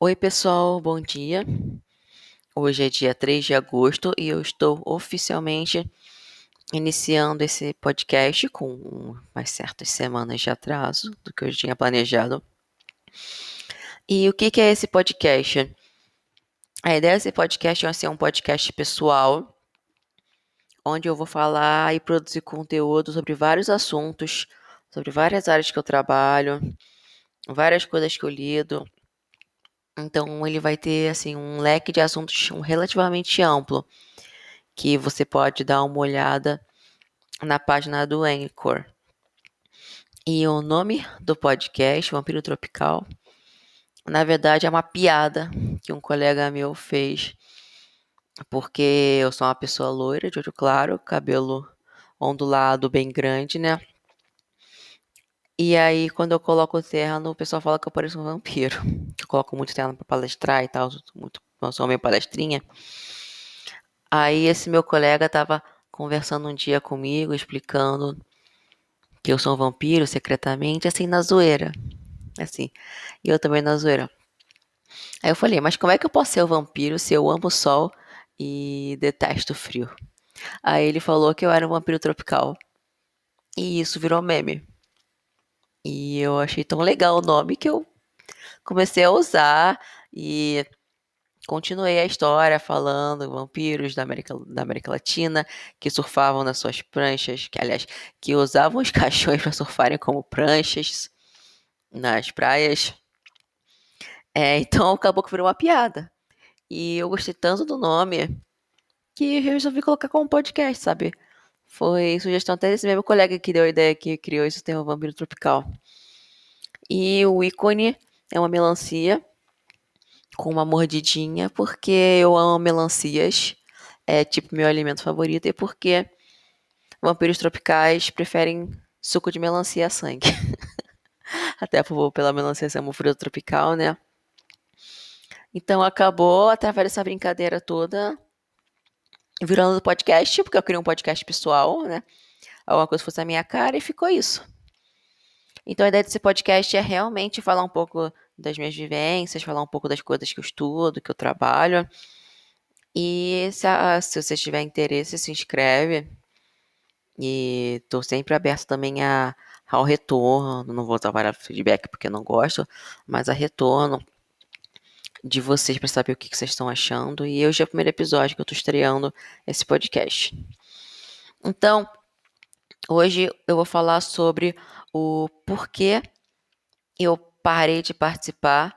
Oi, pessoal, bom dia. Hoje é dia 3 de agosto e eu estou oficialmente iniciando esse podcast com umas certas semanas de atraso do que eu tinha planejado. E o que, que é esse podcast? A ideia desse podcast é ser um podcast pessoal, onde eu vou falar e produzir conteúdo sobre vários assuntos, sobre várias áreas que eu trabalho, várias coisas que eu lido. Então ele vai ter assim um leque de assuntos relativamente amplo, que você pode dar uma olhada na página do Anchor. E o nome do podcast, Vampiro Tropical, na verdade é uma piada que um colega meu fez, porque eu sou uma pessoa loira, de olho claro, cabelo ondulado bem grande, né? E aí, quando eu coloco terno, o pessoal fala que eu pareço um vampiro. Eu coloco muito terno pra palestrar e tal, muito, sou meio palestrinha. Aí, esse meu colega tava conversando um dia comigo, explicando que eu sou um vampiro secretamente, assim, na zoeira. Assim, e eu também na zoeira. Aí eu falei, mas como é que eu posso ser um vampiro se eu amo o sol e detesto o frio? Aí ele falou que eu era um vampiro tropical. E isso virou meme. E eu achei tão legal o nome que eu comecei a usar e continuei a história falando vampiros da América, da América Latina que surfavam nas suas pranchas, que aliás, que usavam os caixões para surfarem como pranchas nas praias. É, então acabou que virou uma piada. E eu gostei tanto do nome que eu resolvi colocar como podcast, sabe? Foi sugestão até desse mesmo colega que deu a ideia que criou esse termo vampiro tropical. E o ícone é uma melancia com uma mordidinha, porque eu amo melancias. É tipo meu alimento favorito e porque vampiros tropicais preferem suco de melancia a sangue. Até pela melancia ser um fruto tropical, né? Então acabou, através dessa brincadeira toda, virando podcast, porque eu queria um podcast pessoal, né? Alguma coisa fosse a minha cara e ficou isso. Então a ideia desse podcast é realmente falar um pouco das minhas vivências, falar um pouco das coisas que eu estudo, que eu trabalho. E se, se você tiver interesse, se inscreve. E estou sempre aberto também a, ao retorno. Não vou trabalhar feedback porque não gosto, mas a retorno de vocês para saber o que, que, vocês estão achando. E hoje é o primeiro episódio que eu estou estreando esse podcast. Então, hoje eu vou falar sobre o porquê eu parei de participar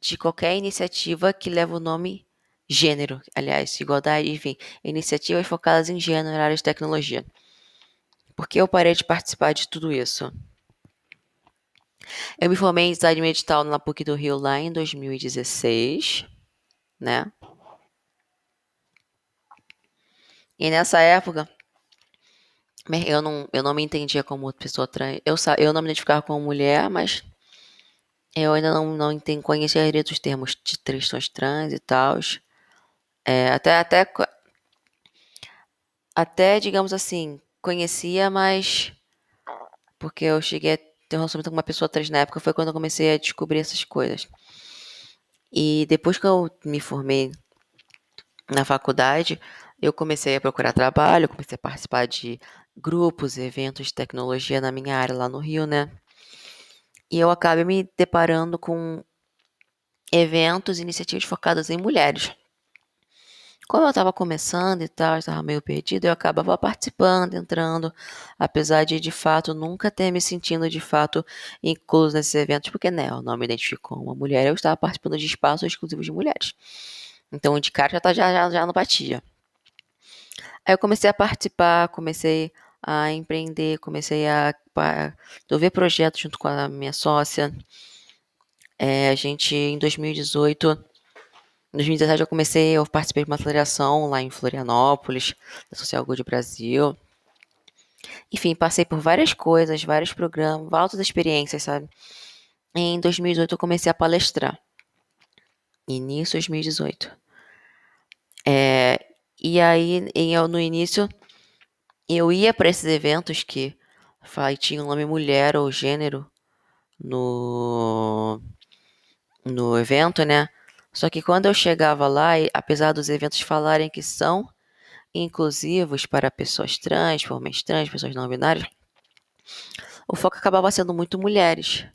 de qualquer iniciativa que leva o nome gênero, aliás, igualdade, enfim, iniciativas focadas em gênero na área de tecnologia. Por que eu parei de participar de tudo isso? Eu me formei em design medital na PUC do Rio lá em 2016, né? E nessa época, eu não, eu não me entendia como pessoa trans. Eu, eu não me identificava como mulher, mas eu ainda não, não entendi, conhecia a maioria dos termos de questões trans e tal. É, até, até, até, digamos assim, conhecia, mas porque eu cheguei a ter um relacionamento com uma pessoa trans na época, foi quando eu comecei a descobrir essas coisas. E depois que eu me formei na faculdade, eu comecei a procurar trabalho, comecei a participar de grupos, eventos de tecnologia na minha área lá no Rio, né? E eu acabei me deparando com eventos e iniciativas focadas em mulheres. Como eu estava começando e tal, estava meio perdido, eu acabava participando, entrando, apesar de de fato nunca ter me sentindo de fato incluso nesses eventos, porque né, eu não me identifico como uma mulher, eu estava participando de espaços exclusivos de mulheres. Então de cara já, tá, já, já, já não batia. Aí eu comecei a participar, comecei a empreender, comecei a, a desenvolver projetos junto com a minha sócia. É, a gente, em 2018, em 2017 eu comecei, eu participei de uma aceleração lá em Florianópolis, da Social Good Brasil. Enfim, passei por várias coisas, vários programas, altas experiências, sabe? Em 2018 eu comecei a palestrar. Início de 2018. É, e aí, eu, no início, eu ia para esses eventos que tinham nome mulher ou gênero no no evento, né? Só que quando eu chegava lá, apesar dos eventos falarem que são inclusivos para pessoas trans, homens trans, pessoas não binárias, o foco acabava sendo muito mulheres.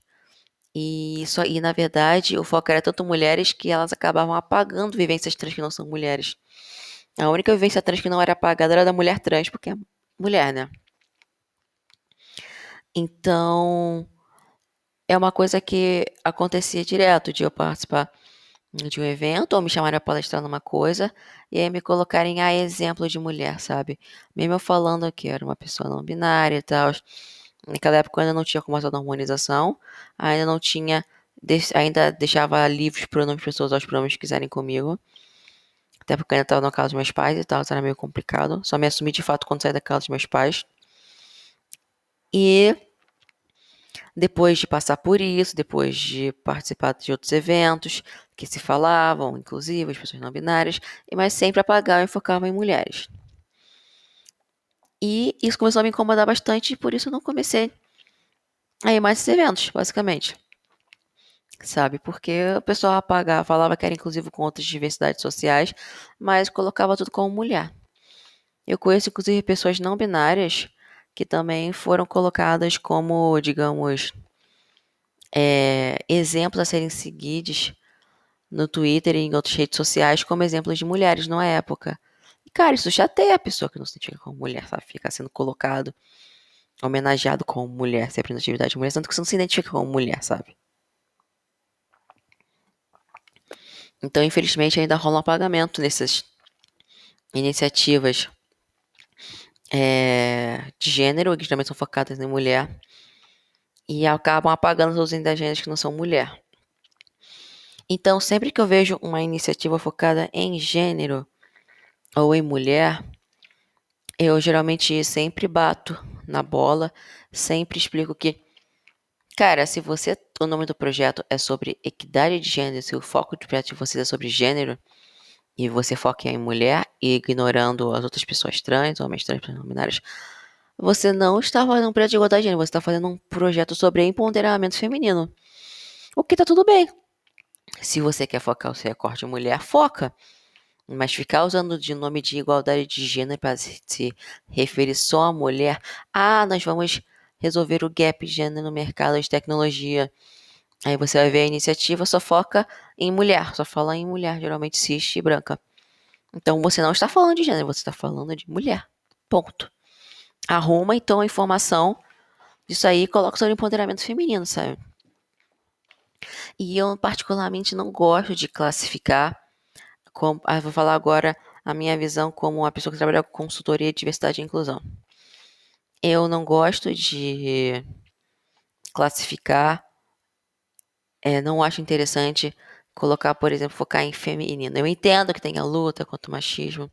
E, isso, e na verdade, o foco era tanto mulheres que elas acabavam apagando vivências trans que não são mulheres. A única vivência trans que não era apagada era da mulher trans, porque mulher, né? Então, é uma coisa que acontecia direto de eu participar de um evento ou me chamarem para palestrar numa coisa e aí me colocarem a exemplo de mulher, sabe? Mesmo eu falando que era uma pessoa não binária e tal. Naquela época eu ainda não tinha começado a harmonização, ainda não tinha, ainda deixava livres pronomes pessoas aos pronomes que quiserem comigo. Até porque eu ainda estava na casa dos meus pais e tal, era meio complicado. Só me assumi de fato quando saí da casa dos meus pais. E depois de passar por isso, depois de participar de outros eventos que se falavam, inclusive as pessoas não binárias, mas sempre apagavam e focavam em mulheres. E isso começou a me incomodar bastante, por isso eu não comecei a ir mais esses eventos, basicamente. Sabe? Porque o pessoal apagava, falava que era inclusive com outras diversidades sociais, mas colocava tudo como mulher. Eu conheço, inclusive, pessoas não binárias que também foram colocadas como, digamos, é, exemplos a serem seguidos no Twitter e em outras redes sociais como exemplos de mulheres na época. E, cara, isso chateia a pessoa que não se identifica como mulher, sabe? Ficar sendo colocado, homenageado como mulher, sempre na atividade de mulher, tanto que você não se identifica como mulher, sabe? Então, infelizmente, ainda rola um apagamento nessas iniciativas é, de gênero, que geralmente são focadas em mulher, e acabam apagando os indígenas que não são mulher. Então, sempre que eu vejo uma iniciativa focada em gênero ou em mulher, eu geralmente sempre bato na bola, sempre explico que, cara, se você o nome do projeto é sobre equidade de gênero, se o foco do projeto de vocês é sobre gênero, e você foca em mulher ignorando as outras pessoas trans, homens trans, binários, você não está fazendo um projeto de igualdade de gênero, você está fazendo um projeto sobre empoderamento feminino. O que tá tudo bem. Se você quer focar o seu recorte mulher, foca. Mas ficar usando de nome de igualdade de gênero para se referir só a mulher, ah, nós vamos resolver o gap de gênero no mercado de tecnologia. Aí você vai ver a iniciativa só foca em mulher, só fala em mulher, geralmente cis e branca. Então você não está falando de gênero, você está falando de mulher. Ponto. Arruma então a informação disso aí e coloca sobre empoderamento feminino, sabe? E eu particularmente não gosto de classificar como, ah, vou falar agora a minha visão como uma pessoa que trabalha com consultoria de diversidade e inclusão. Eu não gosto de classificar é, não acho interessante colocar, por exemplo, focar em feminino. Eu entendo que tem a luta contra o machismo,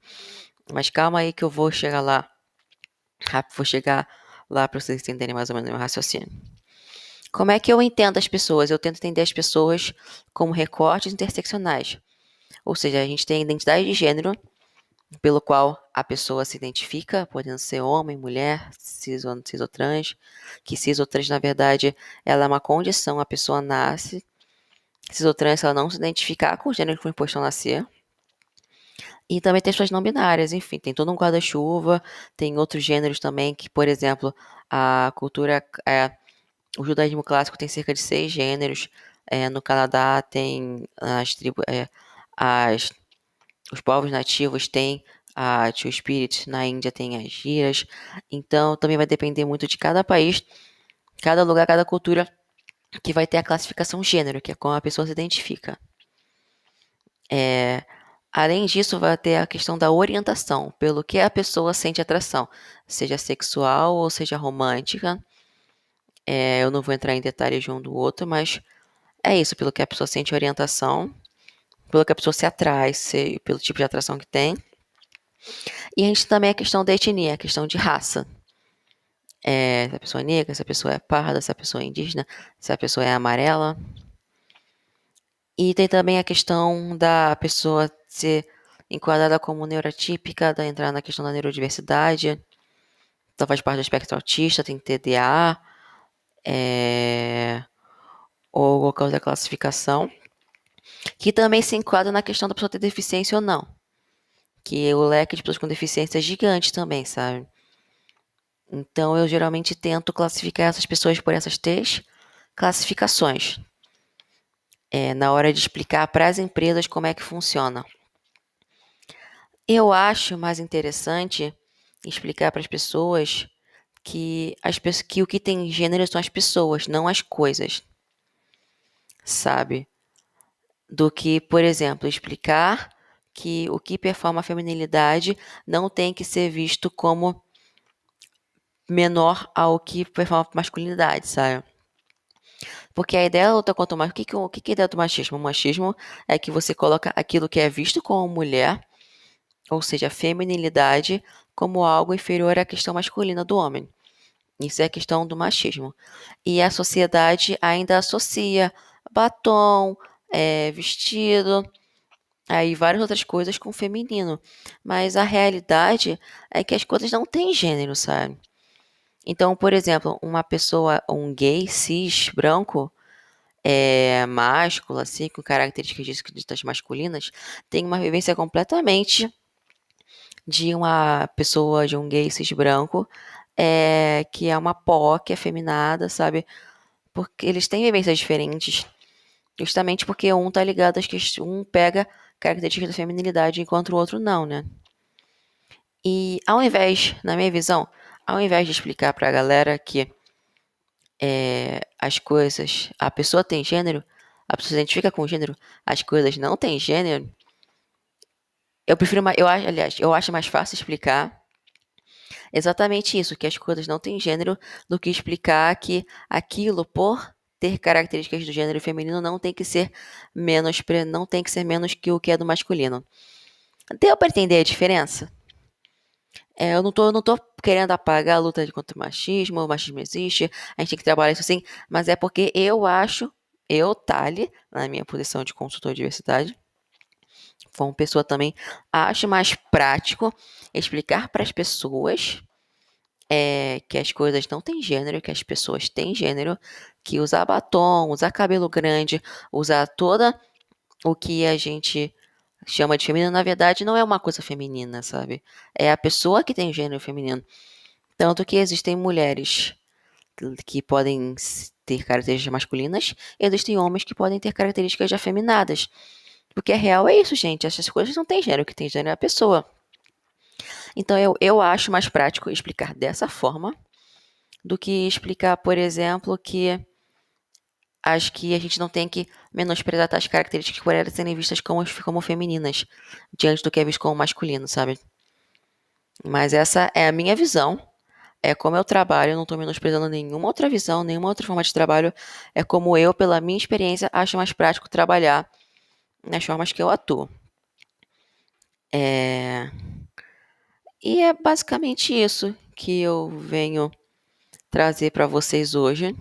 mas calma aí que eu vou chegar lá. Vou chegar lá para vocês entenderem mais ou menos o meu raciocínio. Como é que eu entendo as pessoas? Eu tento entender as pessoas como recortes interseccionais. Ou seja, a gente tem identidade de gênero, pelo qual a pessoa se identifica, podendo ser homem, mulher, cis ou, cis ou trans, que cis ou trans, na verdade, ela é uma condição, a pessoa nasce, cis ou trans, ela não se identificar com o gênero que foi imposto a nascer, e também tem pessoas não binárias, enfim, tem todo um guarda-chuva, tem outros gêneros também, que, por exemplo, a cultura, é, o judaísmo clássico tem cerca de seis gêneros, é, no Canadá tem as tribos, é, as os povos nativos têm a Two Spirit, na Índia tem as giras. Então também vai depender muito de cada país, cada lugar, cada cultura que vai ter a classificação gênero, que é como a pessoa se identifica. É, além disso, vai ter a questão da orientação, pelo que a pessoa sente atração, seja sexual ou seja romântica. É, eu não vou entrar em detalhes de um do outro, mas é isso, pelo que a pessoa sente orientação pelo que a pessoa se atrai, se, pelo tipo de atração que tem. E a gente também a questão da etnia, a questão de raça. É, se a pessoa é negra, se a pessoa é parda, se a pessoa é indígena, se a pessoa é amarela. E tem também a questão da pessoa ser enquadrada como neurotípica, da entrar na questão da neurodiversidade. Então faz parte do espectro autista, tem TDA, é, ou qualquer outra classificação. Que também se enquadra na questão da pessoa ter deficiência ou não. Que o leque de pessoas com deficiência é gigante também, sabe? Então eu geralmente tento classificar essas pessoas por essas três classificações. É, na hora de explicar para as empresas como é que funciona. Eu acho mais interessante explicar para as pessoas que, as, que o que tem gênero são as pessoas, não as coisas. Sabe? Do que, por exemplo, explicar que o que performa a feminilidade não tem que ser visto como menor ao que performa a masculinidade, sabe? Porque a ideia da luta contra o machismo. O que, que é a ideia do machismo? O machismo é que você coloca aquilo que é visto como mulher, ou seja, a feminilidade, como algo inferior à questão masculina do homem. Isso é a questão do machismo. E a sociedade ainda associa batom, é, vestido, aí várias outras coisas com feminino. Mas a realidade é que as coisas não têm gênero, sabe? Então, por exemplo, uma pessoa, um gay cis branco, é, másculo, assim, com características ditas masculinas, tem uma vivência completamente de uma pessoa, de um gay cis branco, é, que é uma POC, afeminada, sabe? Porque eles têm vivências diferentes, justamente porque um tá ligado às que um pega características da feminilidade enquanto o outro não, né? E ao invés, na minha visão, ao invés de explicar para a galera que é, as coisas, a pessoa tem gênero, a pessoa se identifica com gênero, as coisas não têm gênero, eu prefiro, eu aliás, eu acho mais fácil explicar exatamente isso, que as coisas não têm gênero, do que explicar que aquilo, por ter características do gênero feminino, não tem que ser menos, não tem que ser menos que o que é do masculino. Deu para entender a diferença? É, eu não tô, não tô querendo apagar a luta contra o machismo, o machismo existe, a gente tem que trabalhar isso assim, mas é porque eu acho, eu, Tali, na minha posição de consultor de diversidade, como pessoa também, acho mais prático explicar para as pessoas é, que as coisas não têm gênero, que as pessoas têm gênero, que usar batom, usar cabelo grande, usar toda o que a gente chama de feminino, na verdade, não é uma coisa feminina, sabe? É a pessoa que tem gênero feminino. Tanto que existem mulheres que podem ter características masculinas, e existem homens que podem ter características afeminadas. Porque a real é isso, gente. Essas coisas não têm gênero, o que tem gênero é a pessoa. Então eu, eu acho mais prático explicar dessa forma do que explicar, por exemplo, que acho que a gente não tem que menosprezar as características por elas serem vistas como, como femininas, diante do que é visto como masculino, sabe? Mas essa é a minha visão. É como eu trabalho, não estou menosprezando nenhuma outra visão, nenhuma outra forma de trabalho. É como eu, pela minha experiência, acho mais prático trabalhar nas formas que eu atuo. É... E é basicamente isso que eu venho trazer para vocês hoje.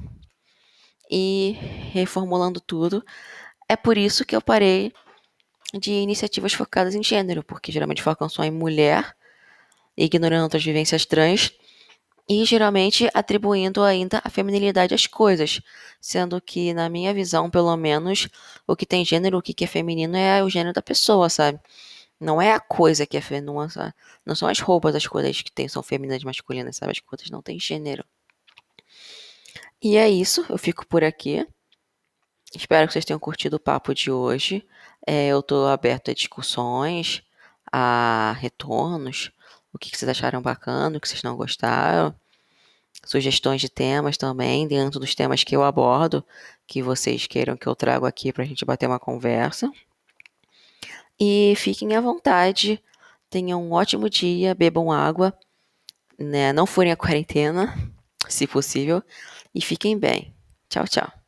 E reformulando tudo, é por isso que eu parei de iniciativas focadas em gênero, porque geralmente focam só em mulher, ignorando outras vivências trans e geralmente atribuindo ainda a feminilidade às coisas, sendo que, na minha visão, pelo menos, o que tem gênero, o que é feminino é o gênero da pessoa, sabe? Não é a coisa que é feminina, não são as roupas as coisas que tem, são femininas e masculinas, sabe? As coisas não têm gênero. E é isso, eu fico por aqui. Espero que vocês tenham curtido o papo de hoje. É, eu estou aberto a discussões, a retornos o que vocês acharam bacana, o que vocês não gostaram. Sugestões de temas também, dentro dos temas que eu abordo, que vocês queiram que eu trago aqui para a gente bater uma conversa. E fiquem à vontade, tenham um ótimo dia, bebam água, né? não furem a quarentena, se possível, e fiquem bem. Tchau, tchau.